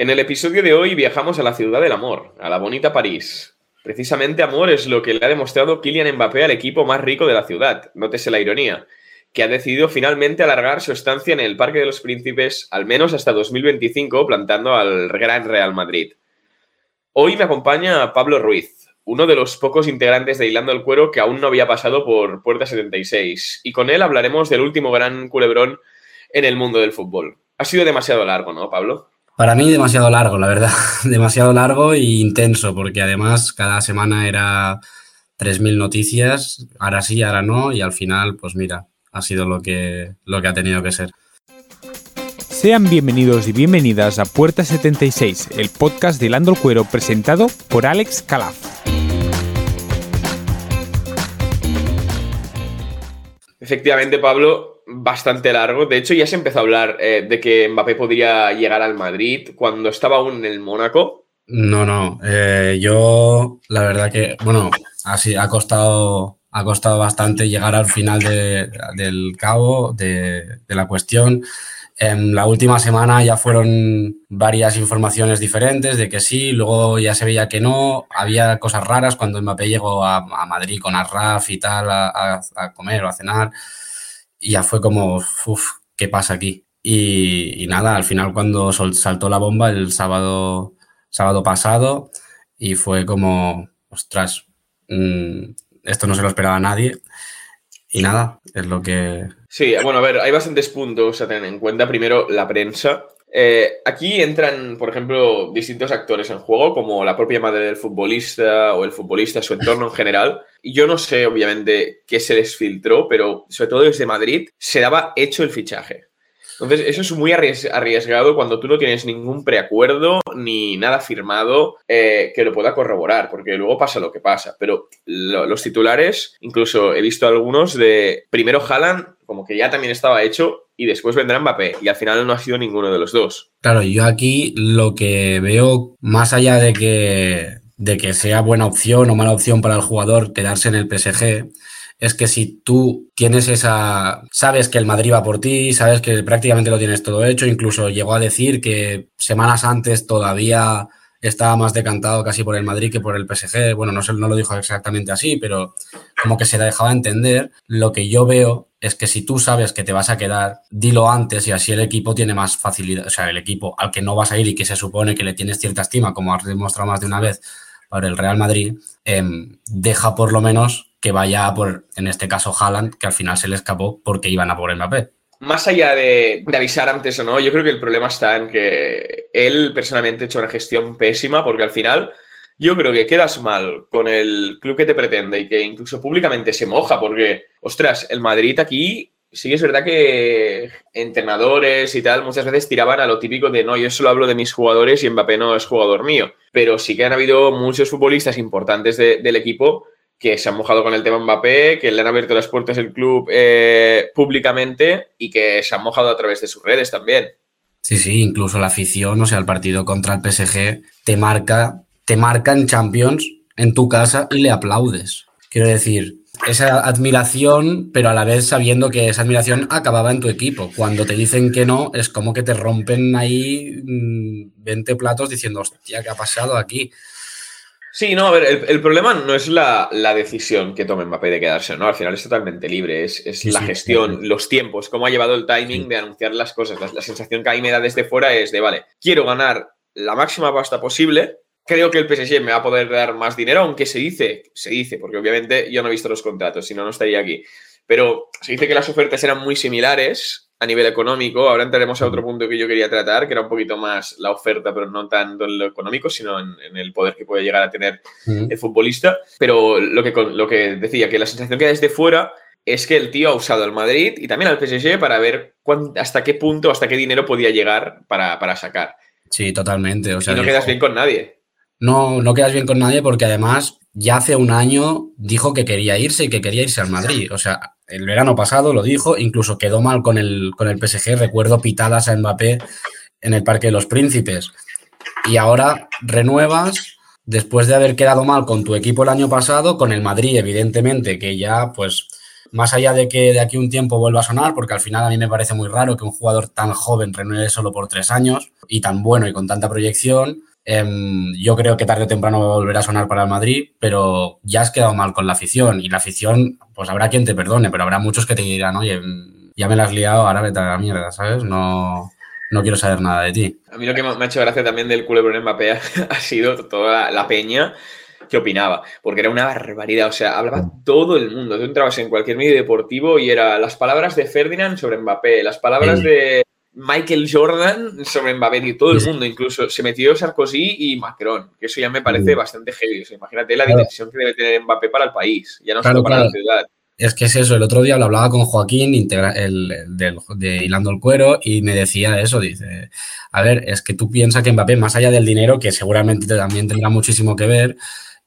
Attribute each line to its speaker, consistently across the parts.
Speaker 1: En el episodio de hoy viajamos a la ciudad del amor, a la bonita París. Precisamente amor es lo que le ha demostrado Kylian Mbappé al equipo más rico de la ciudad, nótese la ironía, que ha decidido finalmente alargar su estancia en el Parque de los Príncipes al menos hasta 2025, plantando al Gran Real Madrid. Hoy me acompaña Pablo Ruiz, uno de los pocos integrantes de Hilando el Cuero que aún no había pasado por Puerta 76, y con él hablaremos del último gran culebrón en el mundo del fútbol. Ha sido demasiado largo, ¿no, Pablo?
Speaker 2: Para mí demasiado largo, la verdad. demasiado largo e intenso, porque además cada semana era 3.000 noticias, ahora sí, ahora no, y al final, pues mira, ha sido lo que, lo que ha tenido que ser.
Speaker 3: Sean bienvenidos y bienvenidas a Puerta 76, el podcast de Lando el Cuero presentado por Alex Calaf.
Speaker 1: Efectivamente, Pablo, bastante largo. De hecho, ya se empezó a hablar eh, de que Mbappé podría llegar al Madrid cuando estaba aún en el Mónaco.
Speaker 2: No, no. Eh, yo, la verdad que, bueno, así ha costado, ha costado bastante llegar al final del cabo de, la cuestión. En la última semana ya fueron varias informaciones diferentes de que sí, luego ya se veía que no. Había cosas raras cuando Mbappé llegó a, Madrid con Arraf y tal a, a comer o a cenar y ya fue como, uff, ¿qué pasa aquí? Y, nada, al final cuando saltó la bomba el sábado, sábado pasado y fue como, ostras, mm, esto no se lo esperaba nadie. Y nada, es lo que...
Speaker 1: Sí, bueno, a ver, hay bastantes puntos a tener en cuenta. Primero, la prensa. Eh, aquí entran, por ejemplo, distintos actores en juego, como la propia madre del futbolista o el futbolista, su entorno en general. Yo no sé, obviamente, qué se les filtró, pero sobre todo desde Madrid se daba hecho el fichaje. Entonces, eso es muy arriesgado cuando tú no tienes ningún preacuerdo ni nada firmado eh, que lo pueda corroborar, porque luego pasa lo que pasa. Pero los titulares, incluso he visto algunos de primero Haaland, como que ya también estaba hecho, y después vendrá Mbappé, y al final no ha sido ninguno de los dos.
Speaker 2: Claro, yo aquí lo que veo, más allá de que, de que sea buena opción o mala opción para el jugador quedarse en el PSG, es que si tú tienes esa, sabes que el Madrid va por ti, sabes que prácticamente lo tienes todo hecho, incluso llegó a decir que semanas antes todavía estaba más decantado casi por el Madrid que por el PSG. Bueno, no, no lo dijo exactamente así, pero como que se dejaba entender. Lo que yo veo es que si tú sabes que te vas a quedar, dilo antes y así el equipo tiene más facilidad, o sea, el equipo al que no vas a ir y que se supone que le tienes cierta estima, como has demostrado más de una vez para el Real Madrid, em, deja por lo menos que vaya por, en este caso, Haaland, que al final se le escapó porque iban a por Mbappé.
Speaker 1: Más allá de, avisar antes o no, yo creo que el problema está en que él personalmente ha hecho una gestión pésima porque al final yo creo que quedas mal con el club que te pretende y que incluso públicamente se moja porque, ostras, el Madrid aquí sí es verdad que entrenadores y tal muchas veces tiraban a lo típico de no, yo solo hablo de mis jugadores y Mbappé no es jugador mío. Pero sí que han habido muchos futbolistas importantes del equipo que se han mojado con el tema Mbappé, que le han abierto las puertas del club eh, públicamente y que se han mojado a través de sus redes también.
Speaker 2: Sí, sí, incluso la afición, o sea, el partido contra el PSG te marca, te marca en Champions en tu casa y le aplaudes. Quiero decir, esa admiración, pero a la vez sabiendo que esa admiración acababa en tu equipo. Cuando te dicen que no, es como que te rompen ahí 20 mm, platos diciendo, hostia, ¿qué ha pasado aquí?
Speaker 1: Sí, no, a ver, el, problema no es la, decisión que tome Mbappé de quedarse, ¿no? Al final es totalmente libre, es, la gestión, los tiempos, cómo ha llevado el timing de anunciar las cosas. La, sensación que ahí me da desde fuera es de, vale, quiero ganar la máxima pasta posible, creo que el PSG me va a poder dar más dinero, aunque se dice, se dice, porque obviamente yo no he visto los contratos, si no, no estaría aquí. Pero se dice que las ofertas eran muy similares a nivel económico. Ahora entraremos a otro punto que yo quería tratar, que era un poquito más la oferta, pero no tanto en lo económico, sino en, el poder que puede llegar a tener el futbolista. Pero lo que, lo que decía, que la sensación que desde fuera es que el tío ha usado al Madrid y también al PSG para ver hasta qué punto, hasta qué dinero podía llegar para, sacar.
Speaker 2: Sí, totalmente. O sea,
Speaker 1: y no quedas bien con nadie.
Speaker 2: No, no quedas bien con nadie porque además ya hace un año dijo que quería irse y que quería irse al Madrid. O sea, el verano pasado lo dijo, incluso quedó mal con el, con el PSG. Recuerdo pitadas a Mbappé en el Parque de los Príncipes. Y ahora renuevas después de haber quedado mal con tu equipo el año pasado, con el Madrid, evidentemente, que ya pues más allá de que de aquí un tiempo vuelva a sonar, porque al final a mí me parece muy raro que un jugador tan joven renueve solo por tres años y tan bueno y con tanta proyección, em, yo creo que tarde o temprano volverá a sonar para el Madrid, pero ya has quedado mal con la afición y la afición, pues habrá quien te perdone, pero habrá muchos que te dirán, oye, ya me la has liado, ahora vete a la mierda, ¿sabes? No, no quiero saber nada de ti.
Speaker 1: A mí lo que me ha hecho gracia también del culebrón Mbappé ha sido toda la peña que opinaba, porque era una barbaridad, o sea, hablaba mm. todo el mundo, tú entrabas en cualquier medio deportivo y era las palabras de Ferdinand sobre Mbappé, las palabras de Michael Jordan sobre Mbappé y todo el mundo, incluso se metió Sarkozy y Macron, que eso ya me parece bastante heavy, imagínate la dimensión que debe tener Mbappé para el país, ya no solo para la ciudad.
Speaker 2: Es que es eso, el otro día lo hablaba con Joaquín el, de Hilando el Cuero y me decía eso, dice, a ver, es que tú piensas que Mbappé, más allá del dinero, que seguramente también tendrá muchísimo que ver,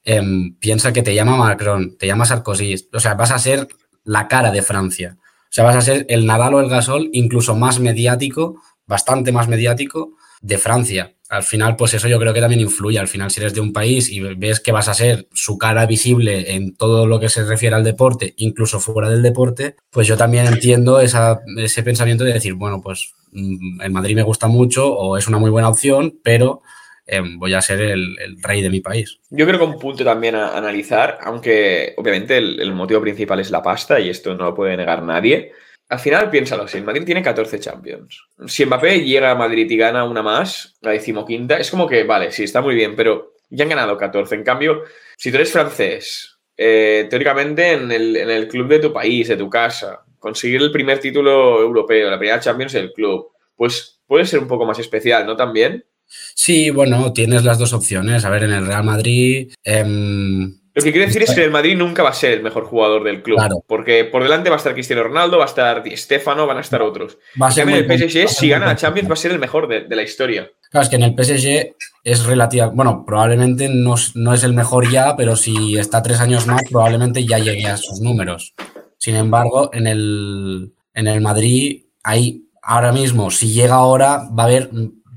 Speaker 2: Em, piensa que te llama Macron, te llama Sarkozy, o sea, vas a ser la cara de Francia. Sea, vas a ser el Nadal o el Gasol incluso más mediático, bastante más mediático de Francia. Al final, pues eso yo creo que también influye. Al final, si eres de un país y ves que vas a ser su cara visible en todo lo que se refiere al deporte, incluso fuera del deporte, pues yo también entiendo ese pensamiento de decir, bueno, pues mm, el Madrid me gusta mucho o es una muy buena opción, pero Em, voy a ser el, rey de mi país.
Speaker 1: Yo creo que un punto también a analizar, aunque obviamente el, motivo principal es la pasta y esto no lo puede negar nadie. Al final, piénsalo, si el Madrid tiene 14 Champions, si Mbappé llega a Madrid y gana una más, la decimoquinta, es como que, vale, sí, está muy bien, pero ya han ganado 14. En cambio, si tú eres francés, eh, teóricamente en el, en el club de tu país, de tu casa, conseguir el primer título europeo, la primera Champions del club, pues puede ser un poco más especial, ¿no? También.
Speaker 2: Sí, bueno, tienes las dos opciones. A ver, en el Real Madrid.
Speaker 1: Em, lo que quiero decir es que el Madrid nunca va a ser el mejor jugador del club. Porque por delante va a estar Cristiano Ronaldo, va a estar Di Stefano, van a estar otros. Va a ser en el PSG, si gana la Champions, va a ser el mejor de, la historia.
Speaker 2: Claro, es que en el PSG es relativa. Bueno, probablemente no, no, es el mejor ya, pero si está tres años más, probablemente ya llegue a sus números. Sin embargo, en el, en el Madrid, hay ahora mismo, si llega ahora, va a haber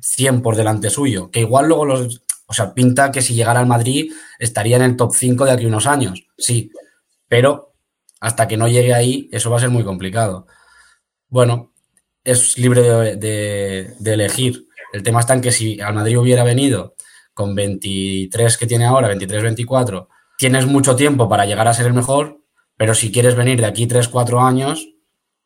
Speaker 2: 100 por delante suyo, que igual luego los, o sea, pinta que si llegara al Madrid estaría en el top 5 de aquí unos años, sí, pero hasta que no llegue ahí, eso va a ser muy complicado. Bueno, es libre de, elegir. El tema está en que si al Madrid hubiera venido con 23 que tiene ahora, 23-24, tienes mucho tiempo para llegar a ser el mejor, pero si quieres venir de aquí 3-4 años,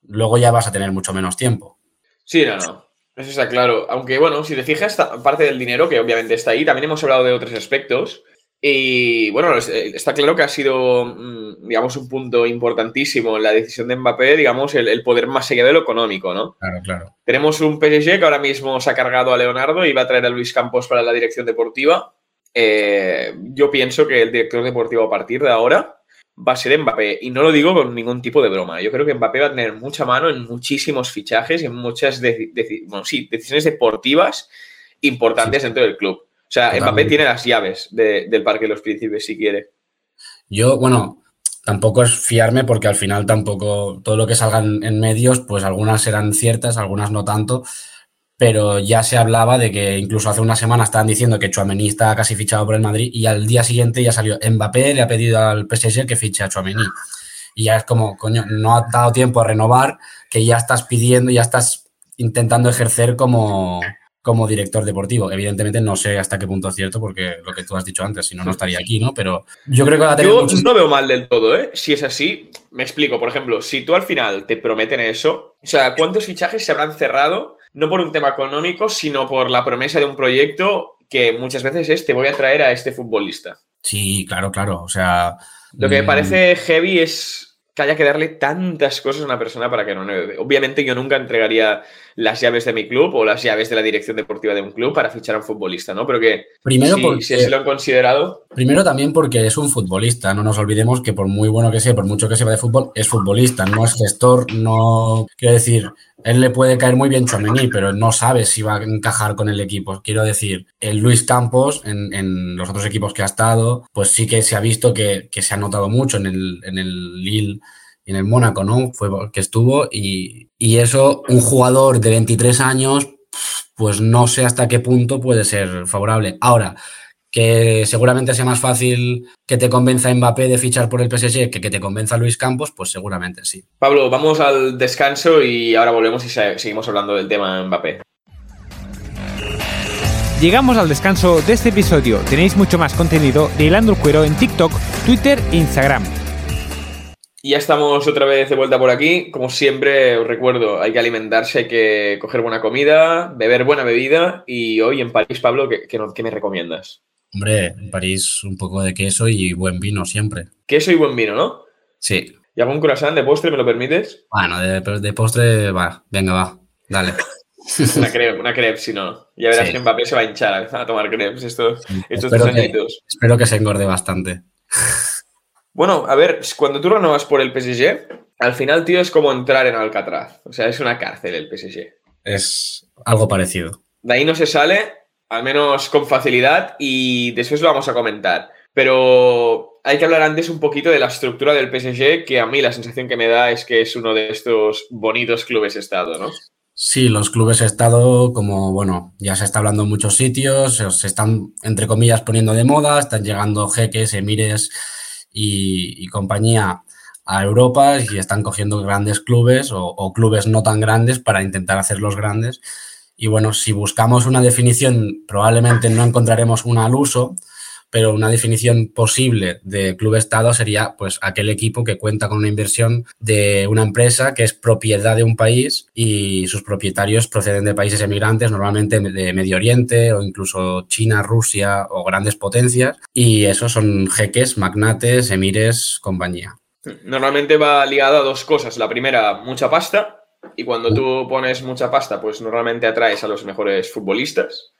Speaker 2: luego ya vas a tener mucho menos tiempo.
Speaker 1: Sí, no. Eso está claro. Aunque, bueno, si te fijas, parte del dinero, que obviamente está ahí, también hemos hablado de otros aspectos. Y bueno, eh, está claro que ha sido, mm, digamos, un punto importantísimo en la decisión de Mbappé, digamos, el, poder más allá de lo económico, ¿no?
Speaker 2: Claro, claro.
Speaker 1: Tenemos un PSG que ahora mismo se ha cargado a Leonardo y va a traer a Luis Campos para la dirección deportiva. Eh, yo pienso que el director deportivo a partir de ahora va a ser Mbappé. Y no lo digo con ningún tipo de broma. Yo creo que Mbappé va a tener mucha mano en muchísimos fichajes y en muchas decisiones deportivas importantes dentro del club. O sea, Mbappé tiene las llaves del Parque de los Príncipes si quiere.
Speaker 2: Yo, bueno, tampoco es fiarme porque al final tampoco todo lo que salgan en medios, pues algunas serán ciertas, algunas no tanto pero ya se hablaba de que incluso hace una semana estaban diciendo que Chouameni está casi fichado por el Madrid y al día siguiente ya salió Mbappé, le ha pedido al PSG que fiche a Chouameni. Y ya es como, coño, no ha dado tiempo a renovar, que ya estás pidiendo, ya estás intentando ejercer como, como director deportivo. Evidentemente no sé hasta qué punto es cierto, porque lo que tú has dicho antes, si no, no estaría aquí, ¿no? Pero yo creo que va a tener
Speaker 1: Yo no veo mal del todo, ¿eh? Si es así, me explico. Por ejemplo, si tú al final te prometen eso, o sea, ¿cuántos fichajes se habrán cerrado no por un tema económico, sino por la promesa de un proyecto que muchas veces es te voy a traer a este futbolista.
Speaker 2: Sí, claro, claro. O sea.
Speaker 1: Lo que me mm, parece heavy es haya que darle tantas cosas a una persona para que no Obviamente yo nunca entregaría las llaves de mi club o las llaves de la dirección deportiva de un club para fichar a un futbolista, ¿no? Pero que
Speaker 2: primero
Speaker 1: si, se lo han considerado.
Speaker 2: Primero también porque es un futbolista, no nos olvidemos que por muy bueno que sea, por mucho que sepa de fútbol, es futbolista, no es gestor, no quiero decir, él le puede caer muy bien Chomení, pero no sabe si va a encajar con el equipo. Quiero decir, el Luis Campos, en, los otros equipos que ha estado, pues sí que se ha visto que, se ha notado mucho en el, en el Lille y en el Mónaco, ¿no? Fue que estuvo y, y eso, un jugador de 23 años, pues no sé hasta qué punto puede ser favorable. Ahora, que seguramente sea más fácil que te convenza Mbappé de fichar por el PSG que que te convenza Luis Campos, pues seguramente sí.
Speaker 1: Pablo, vamos al descanso y ahora volvemos y seguimos hablando del tema Mbappé.
Speaker 3: Llegamos al descanso de este episodio. Tenéis mucho más contenido de Hilando el Cuero en TikTok, Twitter e Instagram.
Speaker 1: Y ya estamos otra vez de vuelta por aquí. Como siempre, os recuerdo, hay que alimentarse, hay que coger buena comida, beber buena bebida. Y hoy en París, Pablo, ¿qué, qué me recomiendas?
Speaker 2: Hombre, en París un poco de queso y buen vino siempre.
Speaker 1: Queso y buen vino, ¿no?
Speaker 2: Sí.
Speaker 1: ¿Y algún croissant de postre, me lo permites?
Speaker 2: Bueno, de, postre, va, venga, va, dale.
Speaker 1: una crepe, una crepe, si no. Ya verás que Mbappé se va a hinchar a tomar crepes estos, estos
Speaker 2: espero, que, espero que se engorde bastante.
Speaker 1: Bueno, a ver, cuando tú renovas por el PSG, al final, tío, es como entrar en Alcatraz. O sea, es una cárcel el PSG.
Speaker 2: Es algo parecido.
Speaker 1: De ahí no se sale al menos con facilidad, y después lo vamos a comentar. Pero hay que hablar antes un poquito de la estructura del PSG, que a mí la sensación que me da es que es uno de estos bonitos clubes Estado, ¿no?
Speaker 2: Sí, los clubes Estado, como bueno, ya se está hablando en muchos sitios, se están, entre comillas, poniendo de moda, están llegando jeques, emires y, compañía a Europa y están cogiendo grandes clubes o, o clubes no tan grandes para intentar hacerlos grandes y bueno, si buscamos una definición, probablemente no encontraremos una al uso, pero una definición posible de club estado sería pues aquel equipo que cuenta con una inversión de una empresa que es propiedad de un país y sus propietarios proceden de países emigrantes, normalmente de Medio Oriente o incluso China, Rusia o grandes potencias y esos son jeques, magnates, emires, compañía.
Speaker 1: Normalmente va ligado a dos cosas. La primera, mucha pasta y cuando tú pones mucha pasta, pues normalmente atraes a los mejores futbolistas.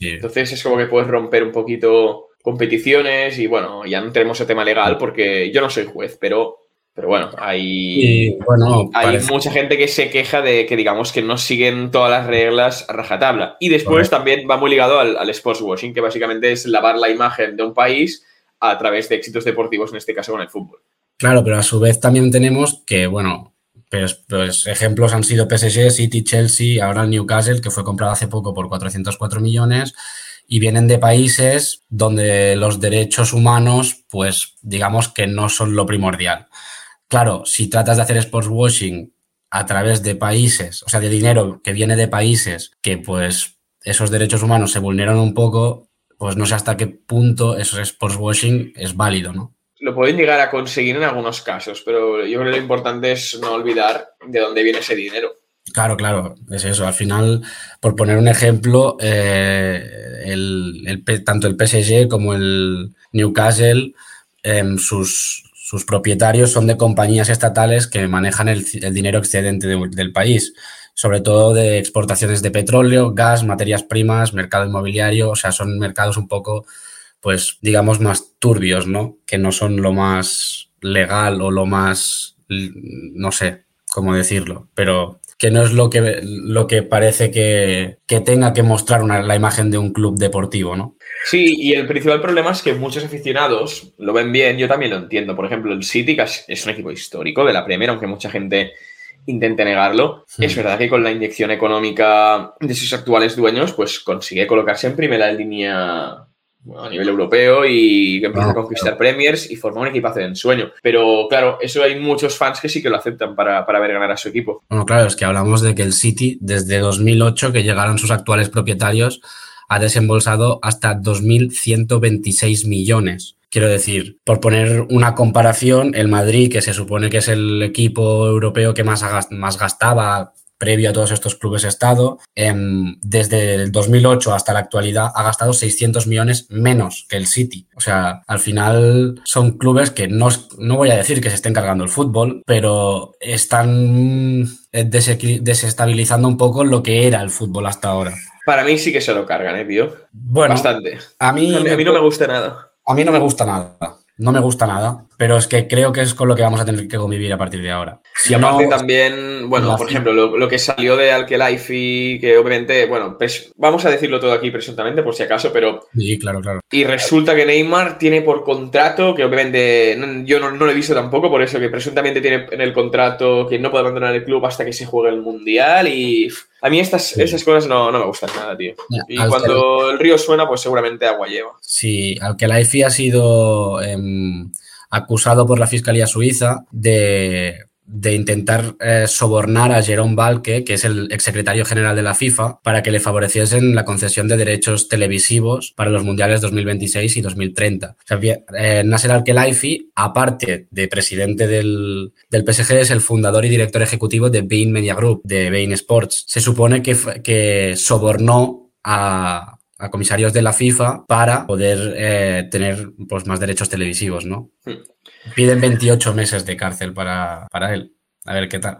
Speaker 1: Entonces es como que puedes romper un poquito competiciones y bueno, ya no tenemos el tema legal porque yo no soy juez, pero, pero bueno, hay,
Speaker 2: bueno,
Speaker 1: hay mucha gente que se queja de que digamos que no siguen todas las reglas a rajatabla. Y después también va muy ligado al, al sports washing, que básicamente es lavar la imagen de un país a través de éxitos deportivos, en este caso con el fútbol.
Speaker 2: Claro, pero a su vez también tenemos que, bueno, pues, pues, ejemplos han sido PSG, City, Chelsea, ahora Newcastle, que fue comprado hace poco por 404 millones, y vienen de países donde los derechos humanos, pues digamos que no son lo primordial. Claro, si tratas de hacer sports washing a través de países, o sea, de dinero que viene de países que pues esos derechos humanos se vulneran un poco, pues no sé hasta qué punto eso sports washing es válido, ¿no?
Speaker 1: Lo pueden llegar a conseguir en algunos casos, pero yo creo que lo importante es no olvidar de dónde viene ese dinero.
Speaker 2: Claro, claro, es eso. Al final, por poner un ejemplo, eh, el, tanto el PSG como el Newcastle, em, sus, sus, propietarios son de compañías estatales que manejan el, dinero excedente del país, sobre todo de exportaciones de petróleo, gas, materias primas, mercado inmobiliario, o sea, son mercados un poco pues digamos, más turbios, ¿no? Que no son lo más legal o lo más, no sé cómo decirlo, pero que no es lo que, lo que parece que, tenga que mostrar una, la imagen de un club deportivo, ¿no?
Speaker 1: Sí, y el principal problema es que muchos aficionados lo ven bien, yo también lo entiendo. Por ejemplo, el City, que es un equipo histórico de la Premier, aunque mucha gente intente negarlo. Es verdad que con la inyección económica de sus actuales dueños, pues consigue colocarse en primera línea a nivel europeo y que empieza a conquistar premiers y forma un equipazo de ensueño. Pero claro, eso hay muchos fans que sí que lo aceptan para, para, ver ganar a su equipo.
Speaker 2: Bueno, claro, es que hablamos de que el City, desde 2008, que llegaron sus actuales propietarios, ha desembolsado hasta 2.126 millones. Quiero decir, por poner una comparación, el Madrid, que se supone que es el equipo europeo que más, más gastaba previo a todos estos clubes Estado, em, desde el 2008 hasta la actualidad ha gastado 600 millones menos que el City. O sea, al final son clubes que no, no voy a decir que se estén cargando el fútbol, pero están eh, desestabilizando un poco lo que era el fútbol hasta ahora.
Speaker 1: Para mí sí que se lo cargan, ¿eh, tío?
Speaker 2: Bueno,
Speaker 1: bastante.
Speaker 2: A mí,
Speaker 1: a mí no me gusta nada.
Speaker 2: A mí no me gusta nada no me gusta nada, pero es que creo que es con lo que vamos a tener que convivir a partir de ahora.
Speaker 1: y aparte también, bueno, por ejemplo, lo, que salió de Alkelife, que obviamente, bueno, vamos a decirlo todo aquí presuntamente por si acaso, pero...
Speaker 2: Sí, claro, claro.
Speaker 1: Y resulta que Neymar tiene por contrato, que obviamente yo no, lo he visto tampoco, por eso que presuntamente tiene en el contrato que no puede abandonar el club hasta que se juegue el Mundial y A mí estas, esas cosas no, me gustan nada, tío. y cuando el río suena, pues seguramente agua lleva.
Speaker 2: Sí, al que la IFI ha sido em, acusado por la Fiscalía Suiza de de intentar eh, sobornar a Jerome Balke, que es el exsecretario general de la FIFA, para que le favoreciesen la concesión de derechos televisivos para los mundiales 2026 y 2030. O sea, eh, Nasser Al-Khelaifi, aparte de presidente del, del, PSG, es el fundador y director ejecutivo de Bein Media Group, de Bein Sports. Se supone que, que sobornó a, comisarios de la FIFA para poder eh, tener pues, más derechos televisivos, ¿no? Piden 28 meses de cárcel para, para él. A ver qué tal.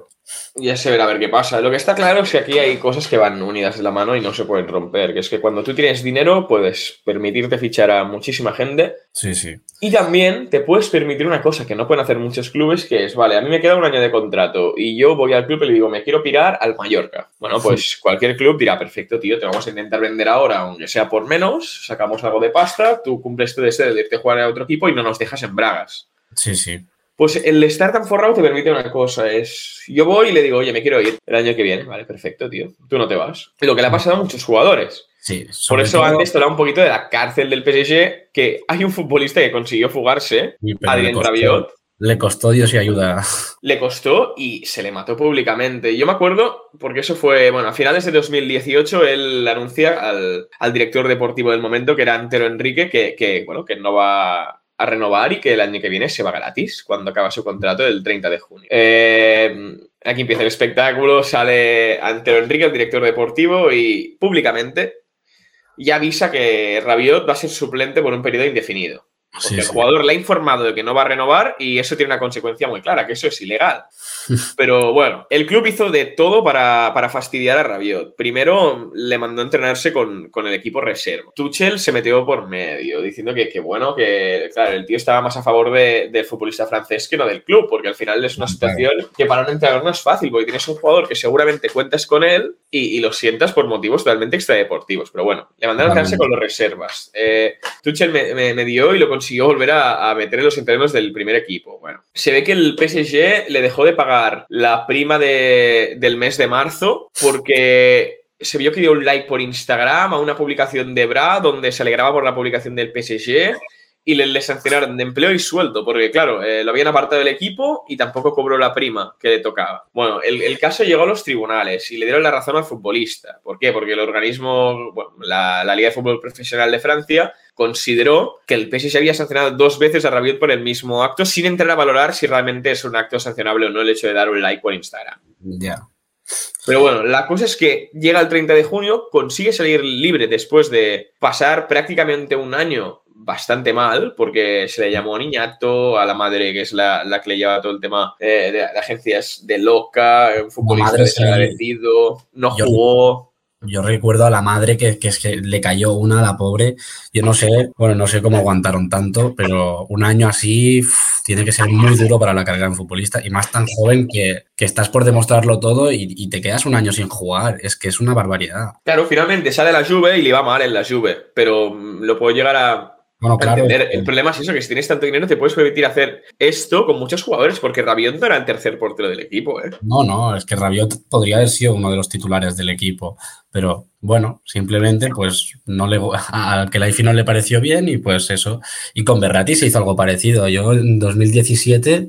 Speaker 1: Ya se verá a ver qué pasa. Lo que está claro es que aquí hay cosas que van unidas de la mano y no se pueden romper. Que es que cuando tú tienes dinero puedes permitirte fichar a muchísima gente.
Speaker 2: Sí, sí.
Speaker 1: Y también te puedes permitir una cosa que no pueden hacer muchos clubes, que es, vale, a mí me queda un año de contrato y yo voy al club y le digo, me quiero pirar al Mallorca. Bueno, pues cualquier club dirá, perfecto, tío, te vamos a intentar vender ahora, aunque sea por menos, sacamos algo de pasta, tú cumples tu deseo de irte a jugar a otro equipo y no nos dejas en bragas.
Speaker 2: Sí, sí.
Speaker 1: Pues el estar tan forrado te permite una cosa, es yo voy y le digo, oye, me quiero ir el año que viene, vale, perfecto, tío, tú no te vas. Lo que le ha pasado a muchos jugadores.
Speaker 2: Sí,
Speaker 1: Por eso antes te un poquito de la cárcel del PSG, que hay un futbolista que consiguió fugarse, Adrien Rabiot.
Speaker 2: Le costó Dios y ayuda.
Speaker 1: Le costó y se le mató públicamente. Yo me acuerdo, porque eso fue, bueno, a finales de 2018 él anuncia al, director deportivo del momento, que era Antero Enrique, que, que, bueno, que no va a renovar y que el año que viene se va gratis cuando acaba su contrato el 30 de junio. Eh, aquí empieza el espectáculo, sale Antero Enrique, el director deportivo, y públicamente ya avisa que Rabiot va a ser suplente por un periodo indefinido. Porque el jugador le ha informado de que no va a renovar y eso tiene una consecuencia muy clara, que eso es ilegal. Pero bueno, el club hizo de todo para, fastidiar a Rabiot. Primero le mandó a entrenarse con, el equipo reserva. Tuchel se metió por medio, diciendo que, bueno, que claro, el tío estaba más a favor del futbolista francés que no del club, porque al final es una situación que para un entrenador no es fácil, porque tienes un jugador que seguramente cuentas con él y, lo sientas por motivos totalmente extradeportivos. Pero bueno, le mandaron a entrenarse con los reservas. Eh, Tuchel me, dio y lo consiguió volver a, a meter en los entrenos del primer equipo. Bueno, se ve que el PSG le dejó de pagar la prima del mes de marzo porque se vio que dio un like por Instagram a una publicación de Bra donde se alegraba por la publicación del PSG y le, sancionaron de empleo y sueldo, porque claro, eh, lo habían apartado del equipo y tampoco cobró la prima que le tocaba. Bueno, el, caso llegó a los tribunales y le dieron la razón al futbolista. ¿Por qué? Porque el organismo, la, Liga de Fútbol Profesional de Francia, consideró que el PSG había sancionado dos veces a Rabiot por el mismo acto sin entrar a valorar si realmente es un acto sancionable o no el hecho de dar un like por Instagram.
Speaker 2: Ya.
Speaker 1: Pero bueno, la cosa es que llega el 30 de junio, consigue salir libre después de pasar prácticamente un año bastante mal, porque se le llamó niñato a la madre, que es la, que le lleva todo el tema eh, de, agencias de loca, un futbolista desagradecido, no jugó.
Speaker 2: Yo recuerdo a la madre que, que, es que le cayó una a la pobre. Yo no sé, bueno, no sé cómo aguantaron tanto, pero un año así tiene que ser muy duro para la carrera de futbolista y más tan joven que, que estás por demostrarlo todo y, te quedas un año sin jugar. Es que es una barbaridad.
Speaker 1: Claro, finalmente sale la Juve y le va mal en la Juve, pero lo puedo llegar a,
Speaker 2: bueno, claro.
Speaker 1: El problema es eso, que si tienes tanto dinero te puedes permitir hacer esto con muchos jugadores, porque Rabiot no era el tercer portero del equipo, ¿eh?
Speaker 2: No, no, es que Rabiot podría haber sido uno de los titulares del equipo, pero bueno, simplemente pues no le, al que la IFI no le pareció bien y pues eso. Y con Berrati se hizo algo parecido. Yo en 2017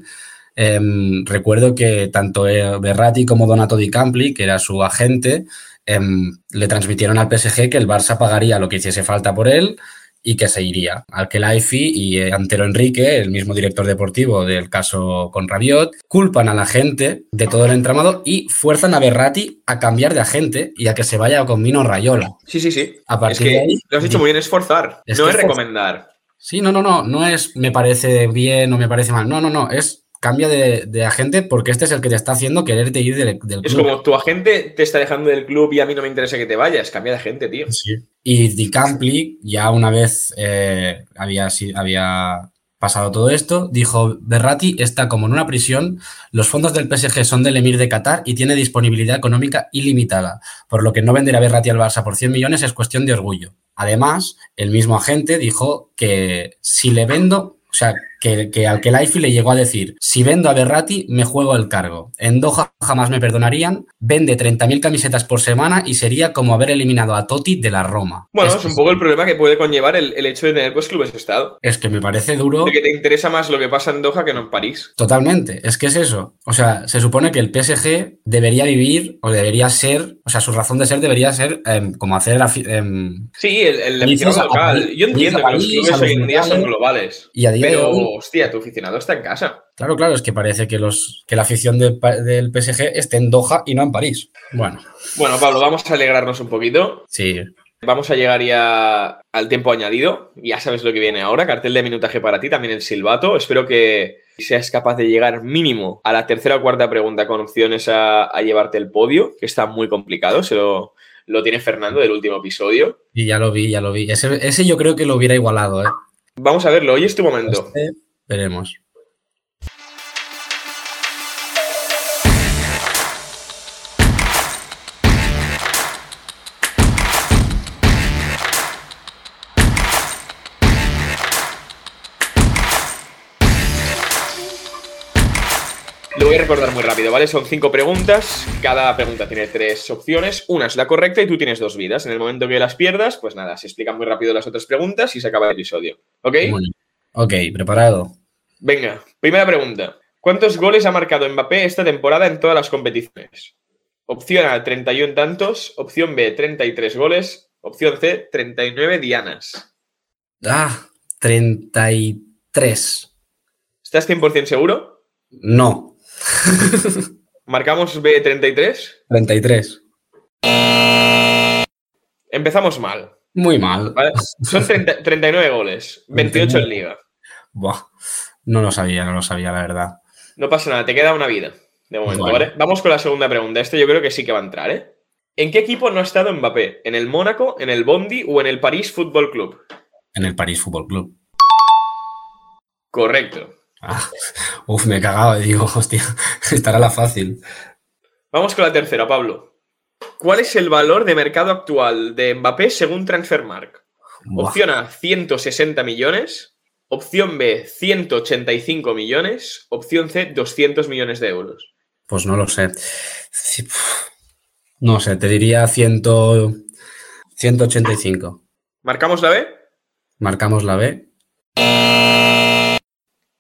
Speaker 2: em, recuerdo que tanto eh, Berrati como Donato Di Campli, que era su agente, em, le transmitieron al PSG que el Barça pagaría lo que hiciese falta por él y que se iría. Al que Laifi y eh, Antero Enrique, el mismo director deportivo del caso con Rabiot, culpan a la gente de todo el entramado y fuerzan a Berrati a cambiar de agente y a que se vaya con Mino Rayola.
Speaker 1: Sí, sí, sí. es que lo has dicho muy bien, es forzar, no es recomendar.
Speaker 2: Sí, no, no, no, no es me parece bien o me parece mal, no, no, no, es cambia de, agente porque este es el que te está haciendo quererte ir del, club.
Speaker 1: Es como tu agente te está dejando del club y a mí no me interesa que te vayas, cambia de agente, tío.
Speaker 2: Sí. Y Di Campli, ya una vez eh, había, había pasado todo esto, dijo, Berrati está como en una prisión, los fondos del PSG son del Emir de Qatar y tiene disponibilidad económica ilimitada, por lo que no vender a Berrati al Barça por 100 millones es cuestión de orgullo. Además, el mismo agente dijo que si le vendo, o sea, que, que al le llegó a decir, si vendo a Berrati, me juego el cargo. En Doha jamás me perdonarían, vende 30.000 camisetas por semana y sería como haber eliminado a Totti de la Roma.
Speaker 1: Bueno, es, un poco el problema que puede conllevar el, el hecho de tener pues clubes de Estado.
Speaker 2: Es que me parece duro.
Speaker 1: De que te interesa más lo que pasa en Doha que no en París.
Speaker 2: Totalmente, es que es eso. O sea, se supone que el PSG debería vivir o debería ser, o sea, su razón de ser debería ser eh, como hacer... Eh,
Speaker 1: sí, el, el aficionado local. Yo entiendo que los clubes hoy en día son globales.
Speaker 2: Y a día
Speaker 1: pero,
Speaker 2: de hoy,
Speaker 1: hostia, tu aficionado está en casa.
Speaker 2: Claro, claro, es que parece que, los, que la afición del, del PSG esté en Doha y no en París. Bueno.
Speaker 1: Bueno, Pablo, vamos a alegrarnos un poquito.
Speaker 2: Sí.
Speaker 1: Vamos a llegar ya al tiempo añadido. Ya sabes lo que viene ahora. Cartel de minutaje para ti, también el silbato. Espero que seas capaz de llegar mínimo a la tercera o cuarta pregunta con opciones a, a llevarte el podio, que está muy complicado. Se lo, lo, tiene Fernando del último episodio.
Speaker 2: Y ya lo vi, ya lo vi. Ese, ese yo creo que lo hubiera igualado, ¿eh?
Speaker 1: Vamos a verlo. Hoy es tu momento.
Speaker 2: Este, veremos.
Speaker 1: Recordar muy rápido, ¿vale? Son cinco preguntas, cada pregunta tiene tres opciones, una es la correcta y tú tienes dos vidas. En el momento que las pierdas, pues nada, se explican muy rápido las otras preguntas y se acaba el episodio. ¿Ok?
Speaker 2: Bueno, ok, preparado.
Speaker 1: Venga, primera pregunta. ¿Cuántos goles ha marcado Mbappé esta temporada en todas las competiciones? Opción A, 31 tantos. Opción B, 33 goles. Opción C, 39 dianas.
Speaker 2: Ah, 33.
Speaker 1: ¿Estás 100% seguro?
Speaker 2: No.
Speaker 1: ¿Marcamos B33?
Speaker 2: 33.
Speaker 1: Empezamos mal.
Speaker 2: Muy mal.
Speaker 1: ¿vale? Son 30, 39 goles, 28 en liga.
Speaker 2: Buah, no lo sabía, no lo sabía, la verdad.
Speaker 1: No pasa nada, te queda una vida de momento,
Speaker 2: Bueno.
Speaker 1: ¿vale? Vamos con la segunda pregunta. Esto yo creo que sí que va a entrar, ¿eh? ¿En qué equipo no ha estado Mbappé? ¿En el Mónaco, en el Bondi o en el París Fútbol Club?
Speaker 2: En el París Fútbol Club.
Speaker 1: Correcto.
Speaker 2: Ah, uf, me he cagado y digo, hostia, estará la fácil.
Speaker 1: Vamos con la tercera, Pablo. ¿Cuál es el valor de mercado actual de Mbappé según Transfermarkt?
Speaker 2: Buah.
Speaker 1: Opción A, 160 millones. Opción B, 185 millones. Opción C, 200 millones de euros.
Speaker 2: Pues no lo sé. No sé, te diría 100, 185.
Speaker 1: ¿Marcamos la B?
Speaker 2: Marcamos la B.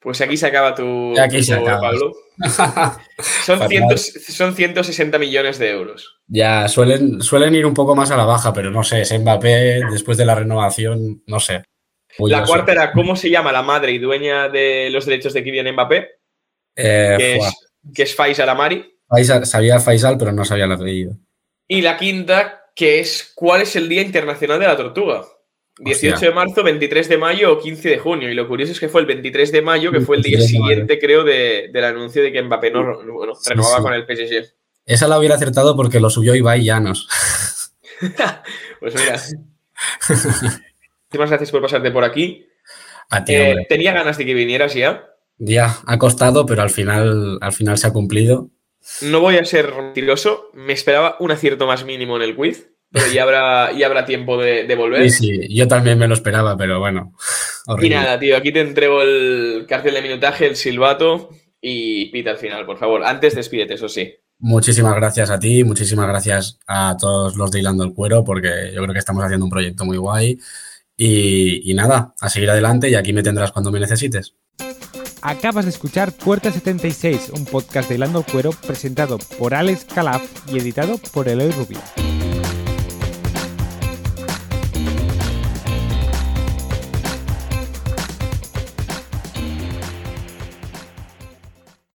Speaker 1: Pues aquí se acaba tu,
Speaker 2: Aquí se acaba.
Speaker 1: Pablo. Son. 100 son 160 millones de euros.
Speaker 2: ya suelen, suelen ir un poco más a la baja, pero no sé, es Mbappé después de la renovación, no sé. Uy,
Speaker 1: La cuarta
Speaker 2: sé.
Speaker 1: era ¿cómo se llama la madre y dueña de los derechos de Kylian Mbappé?
Speaker 2: Eh,
Speaker 1: Que
Speaker 2: fuá.
Speaker 1: es, que es Faisal Amari.
Speaker 2: Faisal- sabía Faisal, pero no sabía el apellido.
Speaker 1: Y la quinta, que es ¿cuál es el Día Internacional de la Tortuga? 18
Speaker 2: Hostia.
Speaker 1: de marzo, 23 de mayo o 15 de junio. Y lo curioso es que fue el 23 de mayo, que fue el día
Speaker 2: 23 de mayo.
Speaker 1: siguiente, creo, de- del anuncio de que Mbappé no bueno,
Speaker 2: Sí,
Speaker 1: renovaba
Speaker 2: sí.
Speaker 1: con el PSG.
Speaker 2: Esa la hubiera acertado porque lo subió Ibai Llanos.
Speaker 1: Pues mira. Muchísimas gracias por pasarte por aquí.
Speaker 2: A ti,
Speaker 1: Eh, tenía ganas de que vinieras ya.
Speaker 2: Ya, ha costado, pero al final, al final se ha cumplido.
Speaker 1: No voy a ser mentiroso. Me esperaba un acierto más mínimo en el quiz, pero ya habrá, ya habrá tiempo de, de volver.
Speaker 2: Sí, sí, yo también me lo esperaba, pero bueno.
Speaker 1: Y nada, tío, aquí te entrego el cartel de minutaje, el silbato y pita al final, por favor. Antes despídete, eso sí.
Speaker 2: Muchísimas gracias a ti, muchísimas gracias a todos los de Hilando el Cuero, porque yo creo que estamos haciendo un proyecto muy guay. Y, y nada, a seguir adelante y aquí me tendrás cuando me necesites.
Speaker 3: Acabas de escuchar Puerta 76, un podcast de Hilando el Cuero presentado por Alex Calaf y editado por Eloy Rubio.